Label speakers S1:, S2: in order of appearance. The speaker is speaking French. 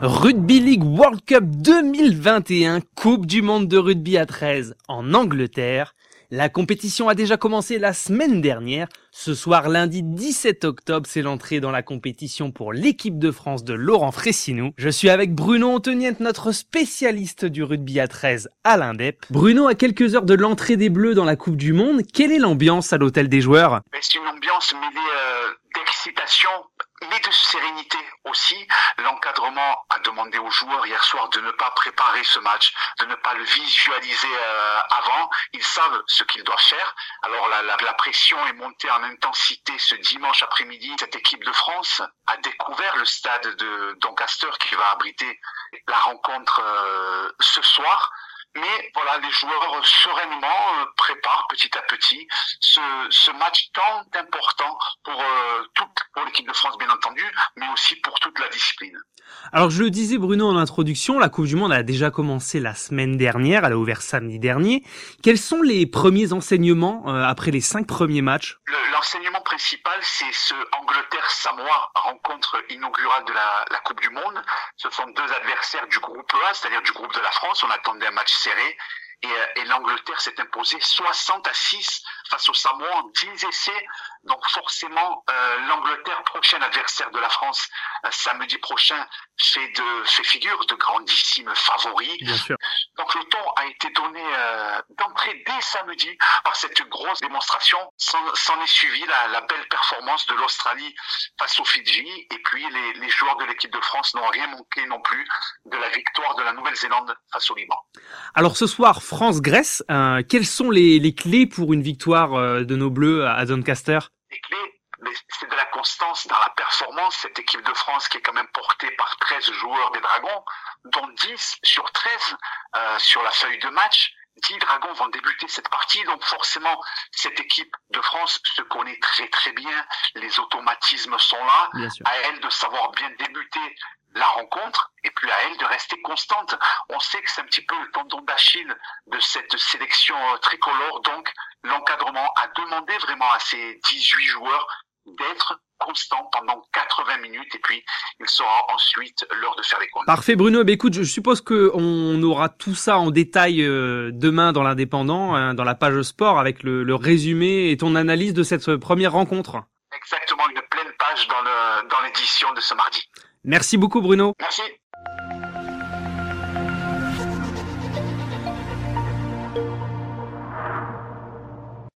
S1: Rugby League World Cup 2021, Coupe du monde de rugby à 13 en Angleterre. La compétition a déjà commencé la semaine dernière. Ce soir, lundi 17 octobre, c'est l'entrée dans la compétition pour l'équipe de France de Laurent Fressinou. Je suis avec Bruno Antoniette, notre spécialiste du rugby à 13 à l'Indep. Bruno, à quelques heures de l'entrée des Bleus dans la Coupe du Monde, quelle est l'ambiance à l'hôtel des joueurs?
S2: C'est une ambiance mêlée euh, d'excitation mais de sérénité aussi. L'encadrement a demandé aux joueurs hier soir de ne pas préparer ce match, de ne pas le visualiser euh, avant. Ils savent ce qu'ils doivent faire. Alors la, la, la, pression est montée en intensité ce dimanche après-midi. Cette équipe de France a découvert le stade de Doncaster qui va abriter la rencontre euh, ce soir. Mais voilà, les joueurs sereinement euh, préparent petit à petit ce, ce match tant important pour, euh, l'équipe de France, bien entendu, mais aussi pour toute la discipline.
S1: Alors je le disais Bruno en introduction, la Coupe du Monde a déjà commencé la semaine dernière, elle a ouvert samedi dernier. Quels sont les premiers enseignements euh, après les cinq premiers matchs?
S2: L'enseignement principal, c'est ce Angleterre-Samoa, rencontre inaugurale de la, la, Coupe du Monde. Ce sont deux adversaires du groupe A, c'est-à-dire du groupe de la France. On attendait un match serré. Et, et l'Angleterre s'est imposée 60 à 6 face aux Samoa en 10 essais. Donc forcément, euh, l'Angleterre, prochain adversaire de la France, euh, samedi prochain, fait de fait figure de.
S1: Bien sûr.
S2: Donc le ton a été donné euh, d'entrée dès samedi par cette grosse démonstration. S'en est suivi la, la, belle performance de l'Australie face aux Fidji. Et puis les, les joueurs de l'équipe de France n'ont rien manqué non plus victoire de la Nouvelle-Zélande face au Liban.
S1: Alors ce soir, France-Grèce, euh, quelles sont les, les, clés pour une victoire euh, de nos Bleus à Doncaster?
S2: Les clés, c'est de la constance dans la performance. Cette équipe de France qui est quand même portée par 13 joueurs des Dragons, dont 10 sur 13 euh, sur la feuille de match. 10 dragons vont débuter cette partie, donc forcément, cette équipe de France se connaît très très bien, les automatismes sont là, à elle de savoir bien débuter la rencontre, et puis à elle de rester constante. On sait que c'est un petit peu le tendon d'Achille de cette sélection tricolore, donc l'encadrement a demandé vraiment à ces 18 joueurs d'être constant pendant 80 minutes et puis il sera ensuite l'heure de faire les comptes.
S1: Parfait Bruno, bah, écoute, je suppose que on aura tout ça en détail euh, demain dans l'indépendant, hein, dans la page sport avec le, le, résumé et ton analyse de cette première rencontre.
S2: Exactement, une pleine page dans le dans l'édition de ce mardi.
S1: Merci beaucoup Bruno.
S2: Merci.